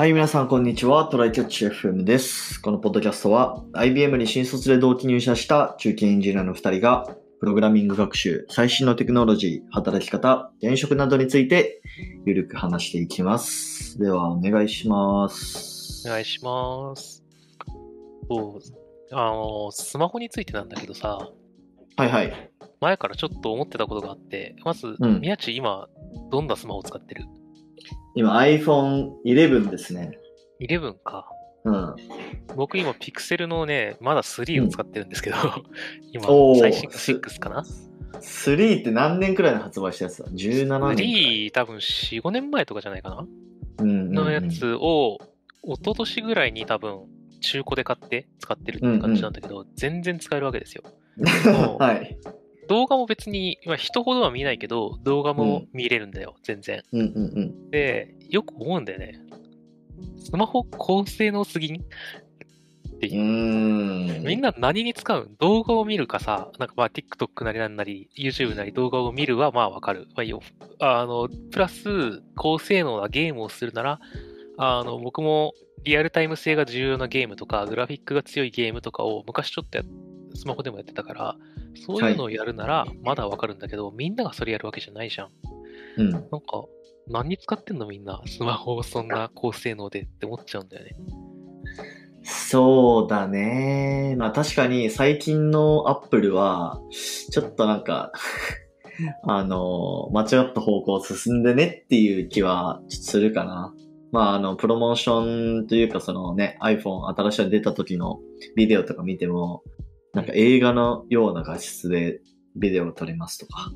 はい、皆さん、こんにちは。トライキャッチ FM です。このポッドキャストは、IBM に新卒で同期入社した中堅エンジニアの2人が、プログラミング学習、最新のテクノロジー、働き方、転職などについて、ゆるく話していきます。では、お願いします。お願いします。そう、あの、スマホについてなんだけどさ、はいはい。前からちょっと思ってたことがあって、まず、うん宮地今、どんなスマホを使ってる？今、iPhone 11ですね。?11 か。うん。僕今、ピクセルのね、まだ3を使ってるんですけど、今おー、最新が6かな？3って何年くらいの発売したやつだ ?17 年。?3 多分4、5年前とかじゃないかな？うんうんうんのやつを、一昨年ぐらいに多分、中古で買って使ってるって感じなんだけど、全然使えるわけですよ。はい。動画も別に、まあ、人ほどは見ないけど、動画も見れるんだよ、全然。うんうんうん。で、よく思うんだよね。スマホ高性能すぎん？ってういう。みんな何に使うん？動画を見るかさ、なんかまあ TikTok なりなんなり、YouTube なり動画を見るはまあわかる。まあいいよ。あの、プラス高性能なゲームをするなら、あの、僕もリアルタイム性が重要なゲームとか、グラフィックが強いゲームとかを昔ちょっとやスマホでもやってたから、そういうのをやるならまだわかるんだけど、みんながそれやるわけじゃないじゃん。うん。なんか、何に使ってんのみんな、スマホをそんな高性能でって思っちゃうんだよね。そうだね。まあ確かに最近のアップルは、ちょっとなんか、あの、間違った方向進んでねっていう気はするかな。まああの、プロモーションというかそのね、iPhone 新しいの出た時のビデオとか見ても、なんか映画のような画質でビデオを撮れますとか、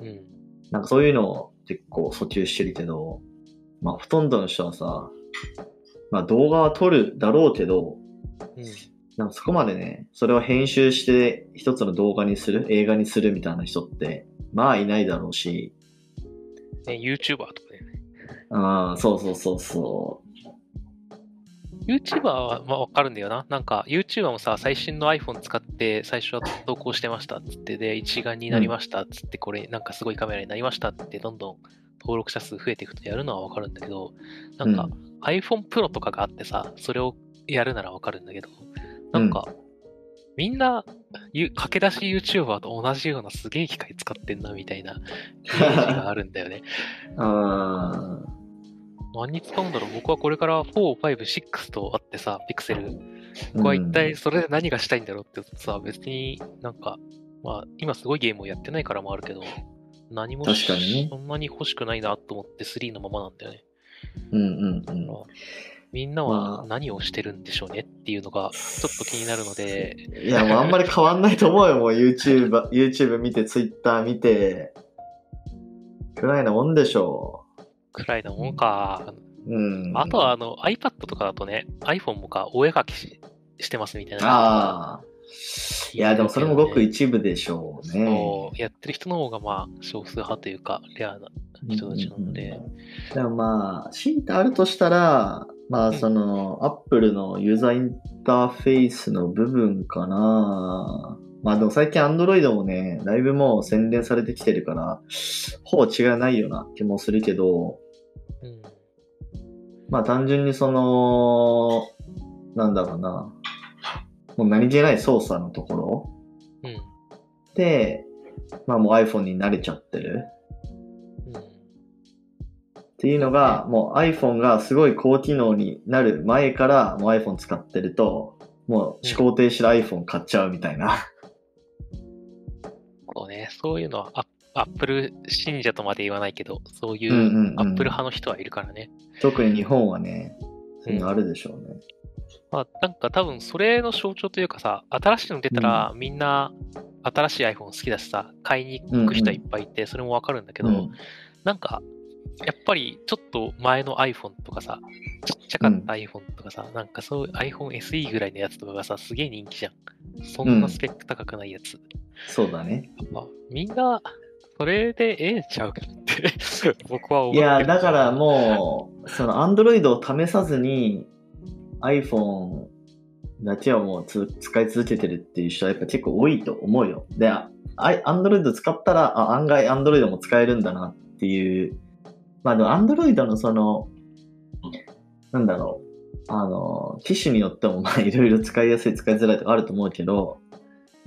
うん。なんかそういうのを結構訴求してるけど、まあほとんどの人はさ、まあ動画は撮るだろうけど、うん。なんかそこまでね、それを編集して一つの動画にする、映画にするみたいな人って、まあいないだろうし、ね、YouTuber とかね。ああ、そうそうそうそ YouTuber はまあわかるんだよな。なんか YouTuber もさ、最新の iPhone 使って最初は投稿してましたっつって、で、一眼になりましたっつって、これなんかすごいカメラになりましたって、どんどん登録者数増えていくとやるのはわかるんだけど、なんかう iPhone Pro とかがあってさ、それをやるならわかるんだけど、なんか、みんな、ゆ駆け出し YouTuber と同じようなすげえ機械使ってんなみたいなイメージがあるんだよね。う。ああ、何に使うんだろう？僕はこれから4、5、6とあってさ、ピクセル。僕は一体それで何がしたいんだろうってさ、別になんか、まあ今すごいゲームをやってないからもあるけど、何も確かにね。そんなに欲しくないなと思って3のままなんだよね。うんうんうん。みんなまはあ。何をしてるんでしょうねっていうのがちょっと気になるので、いや、もうあんまり変わんないと思うよ、もう YouTube、YouTube 見て、Twitter 見て、くらいなもんでしょくらいなもんか。う。うん。あとはあの iPad とかだとね、iPhone もか、お絵描きししてますみたいな。ああ。いや、でもそれもごく一部でしょうね。そう、やってる人の方がまあ少数派というか、レアな人たちなので、でもまあ、強いてあるとしたら、まあその、アップルのユーザーインターフェースの部分かな。まあでも最近 Android もね、だいぶもう洗練されてきてるから、ほぼ違いないような気もするけど、うん。まあ単純にその、なんだろうな。もう何気ない操作のところうん。で、まあもう iPhone に慣れちゃってる。うん。っていうのが、もう iPhone がすごい高機能になる前からもう iPhone 使ってると、もう思考停止で iPhone 買っちゃうみたいな。そうね、そういうのはアアップル信者とまで言わないけど、そういうんうんううんアップル派の人はいるからね。特に日本はね、そういうのあるでしょうね。まあ、なんか多分それの象徴というかさ、新しいの出たらみんな新しい iPhone 好きだしさ、買いに行く人はいっぱいいて、それもわかるんだけど、うんなんか、やっぱりちょっと前の iPhone とかさ、ちっちゃかった iPhone とかさ、なんかそういう iPhone SE ぐらいのやつとかがさ、すげえ人気じゃん。そんなスペック高くないやつ。そうだね。みんな、それでええんちゃうかって僕は思っいや、だからもう、その Android を試さずに iPhone だけをもうつ使い続けてるっていう人はやっぱ結構多いと思うよ。で、あ Android 使ったら、あ、案外 Android も使えるんだなっていう。まあでも Android のその、なんだろう。あの、機種によっても、まあ、いろいろ使いやすい、使いづらいとかあると思うけど、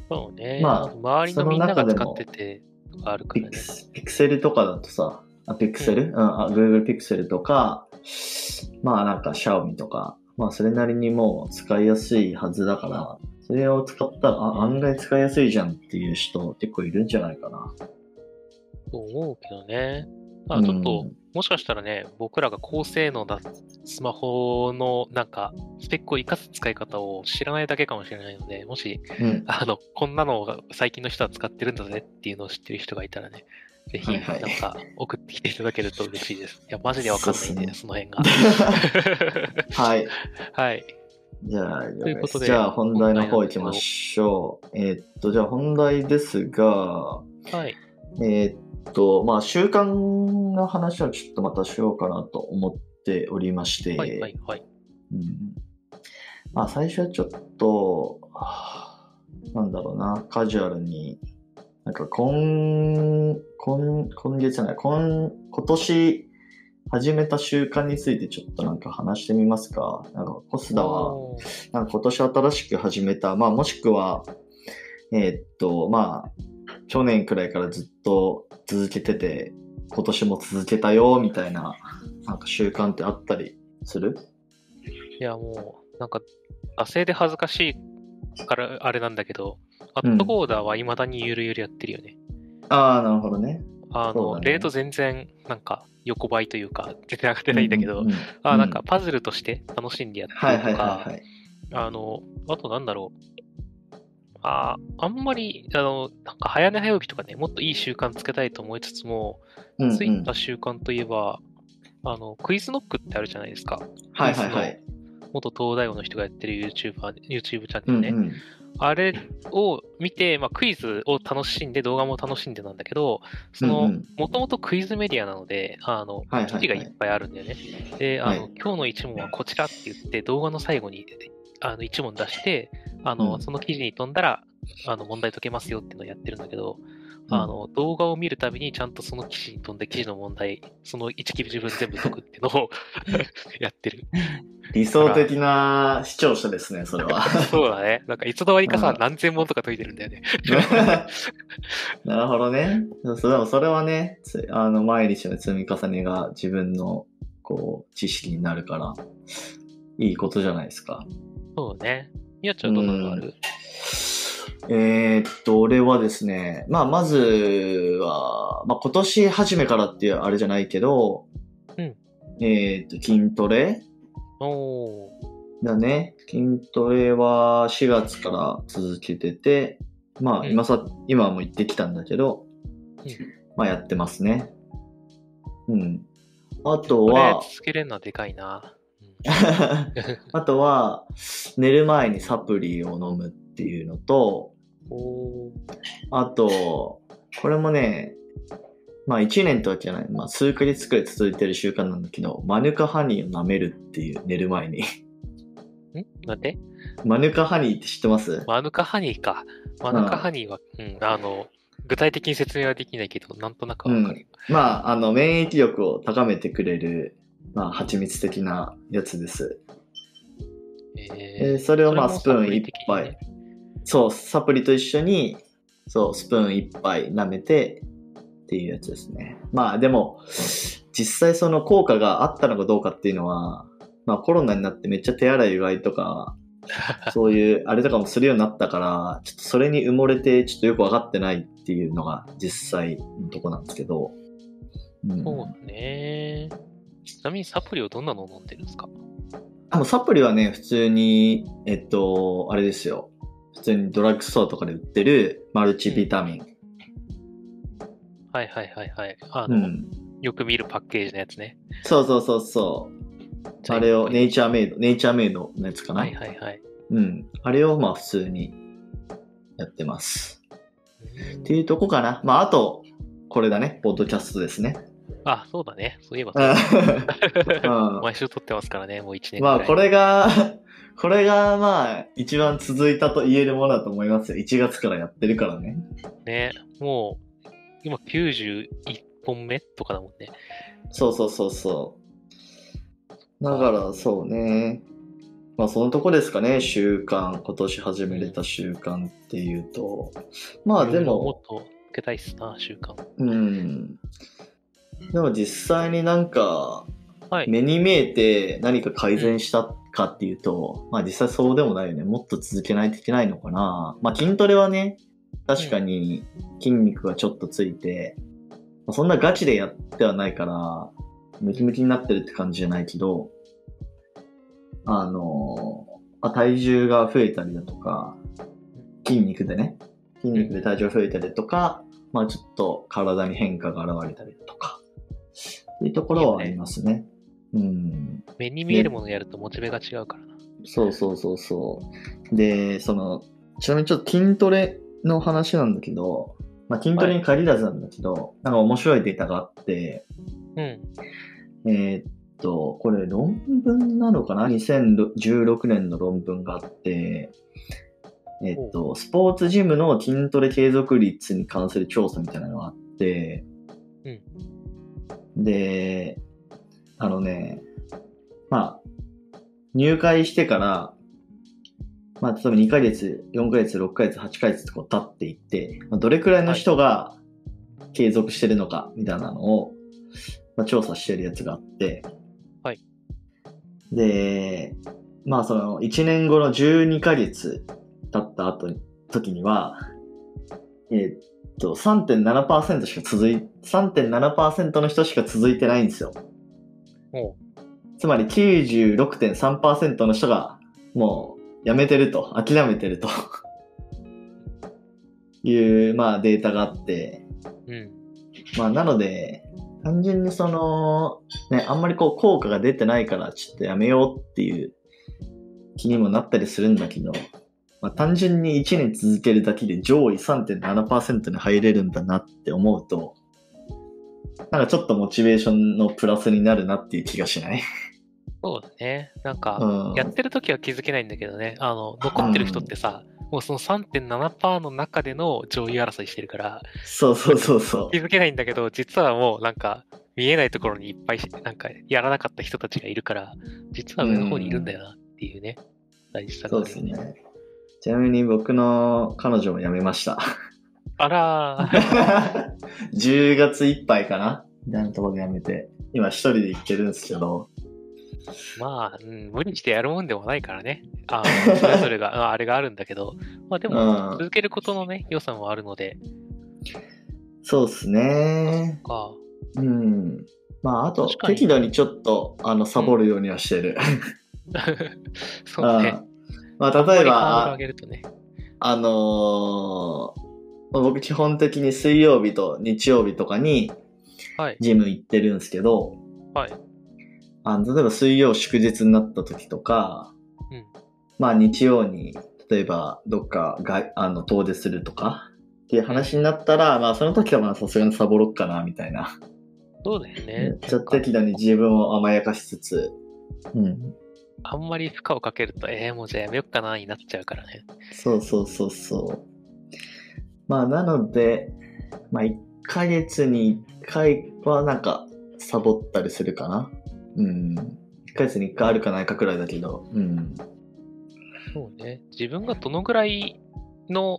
そうね。まあ周りのみんなが使その中でもってて、とかあるかピらね。ピクセルとかだとさ、あ、ピクセル、うん、あ、Google ピクセルとか、まあなんか Xiaomi とか、まあそれなりにもう使いやすいはずだから、それを使ったら、あ、案外使いやすいじゃんっていう人結構いるんじゃないかな。と思うけどね。あちょっと、もしかしたらね、僕らが高性能なスマホのなんか、スペックを活かす使い方を知らないだけかもしれないので、もし、うん、うん。あの、こんなのが最近の人は使ってるんだぜっていうのを知ってる人がいたらね、ぜひ、はいはいなんか、送ってきていただけると嬉しいです。いや、マジでわかんないんで、そうっすその辺が。はい。はい。じゃあ、ということでじゃあ本題の方行きましょう。えーっと、じゃあ本題ですが、はい。えーっと、まあ習慣の話はちょっとまたしようかなと思っておりまして、はい、はい、はい。うんまあ最初はちょっと、はあなんだろうな、カジュアルに、なんか今、今、今月じゃない、今、今年始めた習慣についてちょっとなんか話してみますか。なんかコスダは、なんか今年新しく始めた、まあもしくは、えーっと、まあ、去年くらいからずっと続けてて、今年も続けたよ、みたいな、なんか習慣ってあったりする？いや、もう、なんか、惰性で恥ずかしいからあれなんだけど、アうんットコーダーは未だにゆるゆるやってるよね。ああ、なるほどね。あの、ねレート全然、なんか、横ばいというか、全然上がってないんだけど、ううあなんか、パズルとして楽しんでやってはいはいるとか、はいはい。あの、あとなんだろう。ああんまり、あの、なんか早寝早起きとかね、もっといい習慣つけたいと思いつつも、うんうんついた習慣といえば、あの、クイズノックってあるじゃないですか。はいはいはい。元東大王の人がやってる YouTuber、YouTube チャンネルね。うんうんあれを見て、まあ、クイズを楽しんで、動画も楽しんでなんだけど、そのもともとクイズメディアなので、あの、記事がいっぱいあるんだよね。で、あの、はい今日の一問はこちらって言って、動画の最後に、あの、一問出して、あの、うんその記事に飛んだら、あの、問題解けますよっていうのをやってるんだけど、うんあの、動画を見るたびにちゃんとその記事に飛んで、記事の問題、その1記事分全部解くっていうのを やってる。理想的な視聴者ですね、それは。そうだね。なんか、いつの間にかさうん、何千問とか解いてるんだよね。なるほどね。でもそれはね、つあの、毎日の積み重ねが自分の、こう、知識になるから、いいことじゃないですか。そうね。みやちゃんどんなのある？えーっと、俺はですね、まあ、まずは、まあ、今年初めからっていうあれじゃないけど、うんえーっと、筋トレおー。だね。筋トレは4月から続けてて、まあ、うん今さ、今はもう行ってきたんだけど、うんまあ、やってますね。うん。あとは、続けれるのはでかいな。う んあとは、寝る前にサプリを飲むっていうのと。あと、これもね、まあ1年とはじゃない、まあ数ヶ月くらい続いてる習慣なんだけど、マヌカハニーを舐めるっていう寝る前に。ん？なんで？マヌカハニーって知ってます？マヌカハニーか。マヌカハニーは、うん、あの、具体的に説明はできないけど、なんとなくわかる。まあ、あの、免疫力を高めてくれる、まあ、蜂蜜的なやつです。ええーそれをまあ、スプーン1それもサプリ的に？杯ね。そう、サプリと一緒に、そう、スプーン1杯舐めてっていうやつですね。まあ、でも、実際その効果があったのかどうかっていうのは、まあコロナになってめっちゃ手洗いうがいとか、そういうあれとかもするようになったから、ちょっとそれに埋もれてちょっとよくわかってないっていうのが実際のとこなんですけど。うん、そうだね。ちなみにサプリをどんなの飲んでるんですか？あのサプリはね、普通に、えっと、あれですよ。普通にドラッグストアとかで売ってるマルチビタミン。はいはいはいはい。あの、うん。よく見るパッケージのやつね。そうそうそうそう。あれをネイチャーメイド、ネイチャーメイドのやつかな。はいはいはい。うん。あれをまあ普通にやってます。っていうとこかな。まああと、これだね。ポッドキャストですね。あ、そうだね。そういえばうん 毎週撮ってますからね、もう1年。まあこれが、これがまあ一番続いたと言えるものだと思いますよ。1月からやってるからね。ね、もう、今91本目とかだもんね。そうそうそうそだからそうね。まあそのとこですかね、習慣。今年始めれた習慣っていうと。まあでもも、っとつけたいっすな、習慣。うん。でも実際になんか、はい。目に見えて何か改善したかっていうと、まあ実際そうでもないよね。もっと続けないといけないのかな。まあ筋トレはね、確かに筋肉がちょっとついて、まあそんなガチでやってはないから、ムキムキになってるって感じじゃないけど、あの、まあ体重が増えたりだとか、筋肉でね、筋肉で体重が増えたりとか、まあちょっと体に変化が現れたりだとか、っていうところはありますね。うん。目に見えるものやるとモチベが違うからな。そうそうそうそう。で、その、ちなみにちょっと筋トレの話なんだけど、まあ、筋トレに限らずなんだけど、なんか面白いデータがあって、うん。えーっと、これ論文なのかな ?2016 年の論文があって、えーっと、スポーツジムの筋トレ継続率に関する調査みたいなのがあって、で、あのね、まあ、入会してから、まあ、例えば2ヶ月、4ヶ月、6ヶ月、8ヶ月とこう経っていって、まあ、どれくらいの人が継続してるのか、みたいなのを、まあ、調査してるやつがあって、はい。で、まあ、その、1年後の12ヶ月経った後に、時には、えーっと、3.7%しか続い、3.7%の人しか続いてないんですよ。もつまり96.3%の人がもうやめてると、諦めてると いう、まあデータがあって、う、うん。まあなので、単純にその、ね、あんまりこう効果が出てないからちょっとやめようっていう気にもなったりするんだけど、まあ単純に1年続けるだけで上位3.7%に入れるんだなって思うと、なんかちょっとモチベーションのプラスになるなっていう気がしない？そうだね。なんか、うんやってる時は気づけないんだけどね、あの、残ってる人ってさ、もうその3.7%の中での上位争いしてるから、そうそうそうそう気。づけないんだけど、実はもうなんか、見えないところにいっぱい、なんか、やらなかった人たちがいるから、実は上の方にいるんだよなっていうね、大事さがそうです。ね。ちなみに僕の彼女も辞めました。あらー、10月いっぱいかな？なところで辞めて、今一人で行ってるんですけど、まあ、うん、無理してやるもんでもないからね。あの それぞれが、ああれがあるんだけど、まあでも、うん続けることのね、良さもあるので、そうですね。か、うん。まあ、あと確、かに適度にちょっと、あの、サボるようにはしてる。そうね。うんまあ、例えあんまりハードル上ば、げるとね。あの僕基本的に水曜日と日曜日とかにはい。ジム行ってるんですけど、はい。あの例えば水曜祝日になった時とか、うんまあ日曜に、例えばどっかがあの遠出するとかっていう話になったら、まあその時はまあさすがにサボろっかなみたいな。そうだよね。ちょっと適度に自分を甘やかしつつ、うん。あんまり負荷をかけると、えー、もうじゃあやめよっかなになっちゃうからね。そうそうそうそう。まあなので、まあ1ヶ月に1回はなんかサボったりするかな。うん。1ヶ月に1回あるかないかくらいだけど、うん。そうね。自分がどのぐらいの、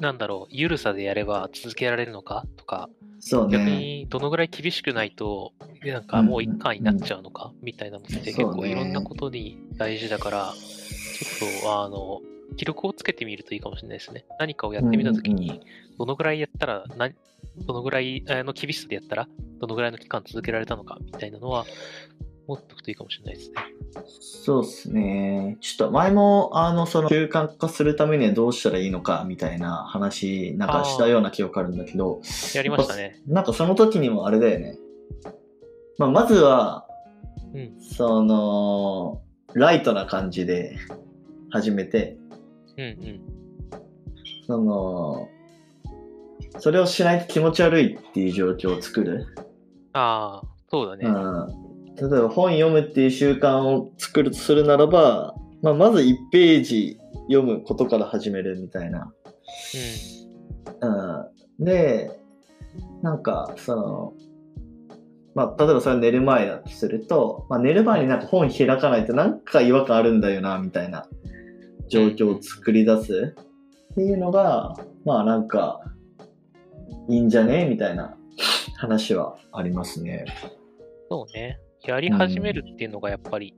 なんだろう、緩さでやれば続けられるのかとか、逆そうね。にどのぐらい厳しくないと、なんかもう一回になっちゃうのか、みたいなのって結構いろんなことに大事だから、ちょっと、あの、記録をつけてみるといいかもしれないですね。何かをやってみたときに、どのぐらいやったら、などのぐらいあの厳しさでやったら、どのぐらいの期間続けられたのか、みたいなのは、持っておくといいかもしれないですね。そうですね。ちょっと前も、あの、その習慣化するためにはどうしたらいいのかみたいな話、なんかしたような記憶あるんだけど、やりましたね。なんかその時にもあれだよね。まあ、まずは、うんその、ライトな感じで始めて、うんうん。その、それをしないと気持ち悪いっていう状況を作る。ああ、そうだね。うん。例えば本読むっていう習慣を作るとするならば、まあ、まず1ページ読むことから始めるみたいな。うん。で、なんか、その、まあ、例えばそれは寝る前だとすると、まあ、寝る前になんか本開かないとなんか違和感あるんだよな、みたいな状況を作り出す？っていうのが、まあなんか、いいんじゃね？みたいな話はありますね。そうね。やり始めるっていうのがやっぱり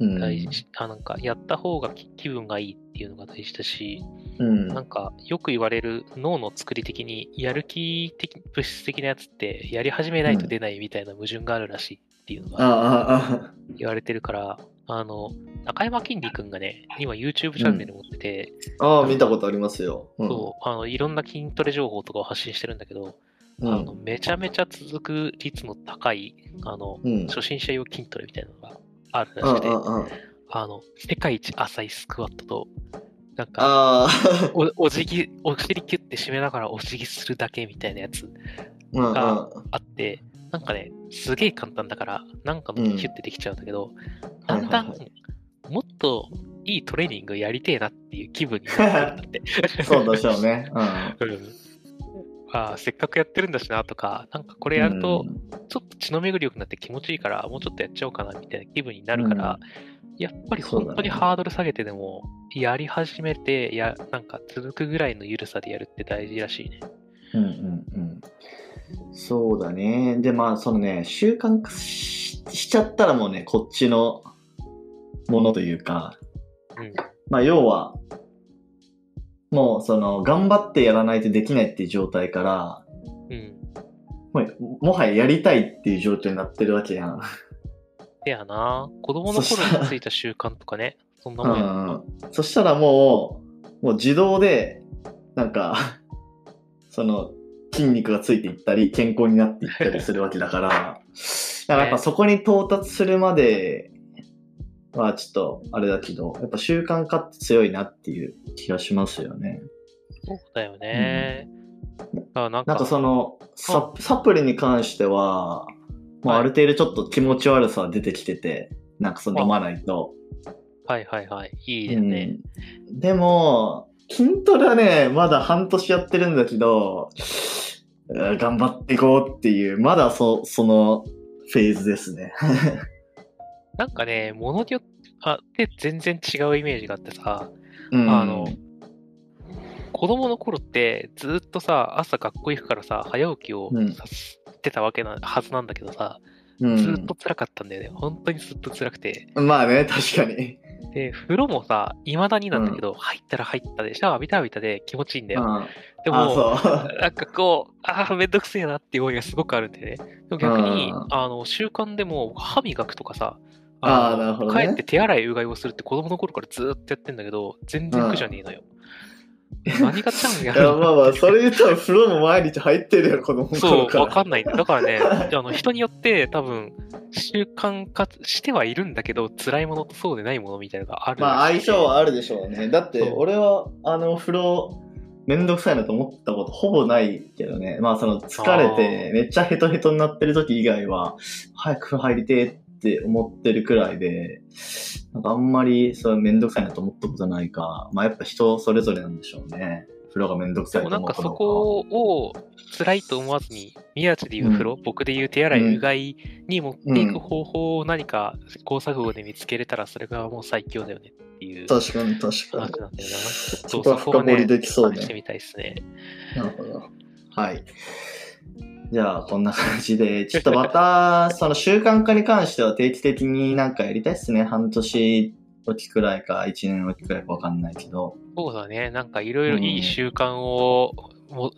うん。大事、あなんかやった方が気気分がいいっていうのが大事だし、うん。なんかよく言われる脳の作り的にやる気的物質的なやつってやり始めないと出ないみたいな矛盾があるらしいっていうのが言われてるから、あの、中山きんに君がね、今 YouTube チャンネル持ってて、あ、ああ、見たことありますよ。うん、そう、あの、いろんな筋トレ情報とかを発信してるんだけど、うん。あの、めちゃめちゃ続く率の高い、あの、うん。初心者用筋トレみたいなのがあるあらしくて、あ、の、世界一浅いスクワットと、なんか、おお辞儀、お尻キュッて締めながらお辞儀するだけみたいなやつ。があって、なんかね、すげえ簡単だから、なんかのキュッてできちゃうんだけど、だんだんはいはい、もっといいトレーニングやりてえなっていう気分になって。そうでしょうね。うん。うんああせっかくやってるんだしなとか、なんかこれやると、ちょっと血の巡り良くなって気持ちいいから、もうちょっとやっちゃおうかなみたいな気分になるから、やっぱり本当にハードル下げてでも、やり始めて、や、なんか続くぐらいの緩さでやるって大事らしいね。うんうんうん。そうだね。で、まあ、そのね、習慣化ししちゃったらもうね、こっちのものというか、うん。まあ、要は、もう、その、頑張ってやらないとできないっていう状態から、うん。もうもはややりたいっていう状況になってるわけやん。でやな、子供の頃についた習慣とかね、そんなもんやもんな。そしたらもう、もう自動で、なんか、その、筋肉がついていったり、健康になっていったりするわけだから、だからやっぱそこに到達するまではちょっとあれだけど、やっぱ習慣化って強いなっていう気がしますよね。そうだよね。あなんかなんかそのサ、サプリに関しては、もうはいある程度ちょっと気持ち悪さは出てきてて、なんかその飲まないと。はいはいはい。いいですね。うんでも、筋トレはね、まだ半年やってるんだけど、うん頑張っていこうっていう、まだそそのフェーズですね。なんかね、ものによって全然違うイメージがあってさ、うんあの、子供の頃ってずっとさ、朝学校行くからさ、早起きをうんさせてたわけなはずなんだけどさ、うんずっと辛かったんだよね。本当にずっと辛くて。まあね、確かに。で、風呂もさ、未だになんだけど、入ったら入ったで、シャワー浴びたら浴びたで気持ちいいんだよ。うんでも。なんかこう、ああ、めんどくせえなっていう思いがすごくあるんでね。でも逆にうん、あの、習慣でも歯磨くとかさ、あーのなるほどね帰って手洗いうがいをするって子供の頃からずーっとやってんだけど、全然苦じゃねえのよ。何がちゃうんやいや、まあまあ、それ言ったら風呂も毎日入ってるよ、子供のそう。わかんないんだ。だからね、あの人によって多分、習慣化してはいるんだけど、辛いものとそうでないものみたいなのがある。まあ相性はあるでしょうね。だって俺はあの風呂めんどくさいなと思ったことほぼないけどね。まあその疲れてめっちゃヘトヘトになってる時以外は早く入りてえって思ってるくらいで、なんかあんまりそうめんどくさいなと思ったことないか。まあやっぱ人それぞれなんでしょうね。風呂がめんどくさでいと思うなんかそこを辛いと思わずに、宮地で言う風呂、僕で言う手洗い、うがいに持っていく方法を何か試行錯誤で見つけれたら、それがもう最強だよねっていう話確かに確かなんだよな。そこは深掘りできそうね試してみたいですね。に。なるほど。はい。じゃあ、こんな感じで、ちょっとまた、その習慣化に関しては定期的になんかやりたいっすね。半年おきくらいか、一年おきくらいかわかんないけど。そうだね。なんかいろいろいい習慣を、も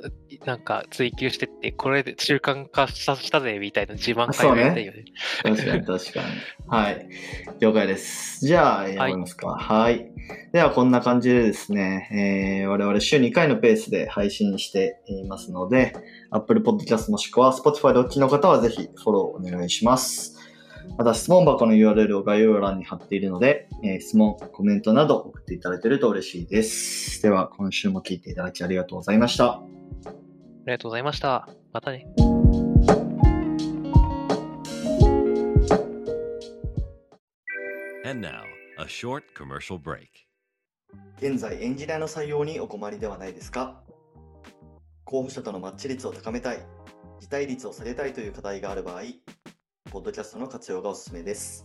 なんか追求してって、これで習慣化したぜみたいな自慢会をやりたいよね。確かに確かに。はい。了解です。じゃあ、やりますか。はい。では、こんな感じでですね、えー、我々週2回のペースで配信していますので、Apple Podcast もしくは Spotify でお聞きの方はぜひフォローお願いします。また質問箱の URL を概要欄に貼っているので、えー質問、コメントなど送っていただけると嬉しいです。では、今週も聞いていただきありがとうございました。ありがとうございました。またね。And now, a short commercial break. 現在エンジニアの採用にお困りではないですか？候補者とのマッチ率を高めたい、辞退率を下げたいという課題がある場合、ポッドキャストの活用がおすすめです。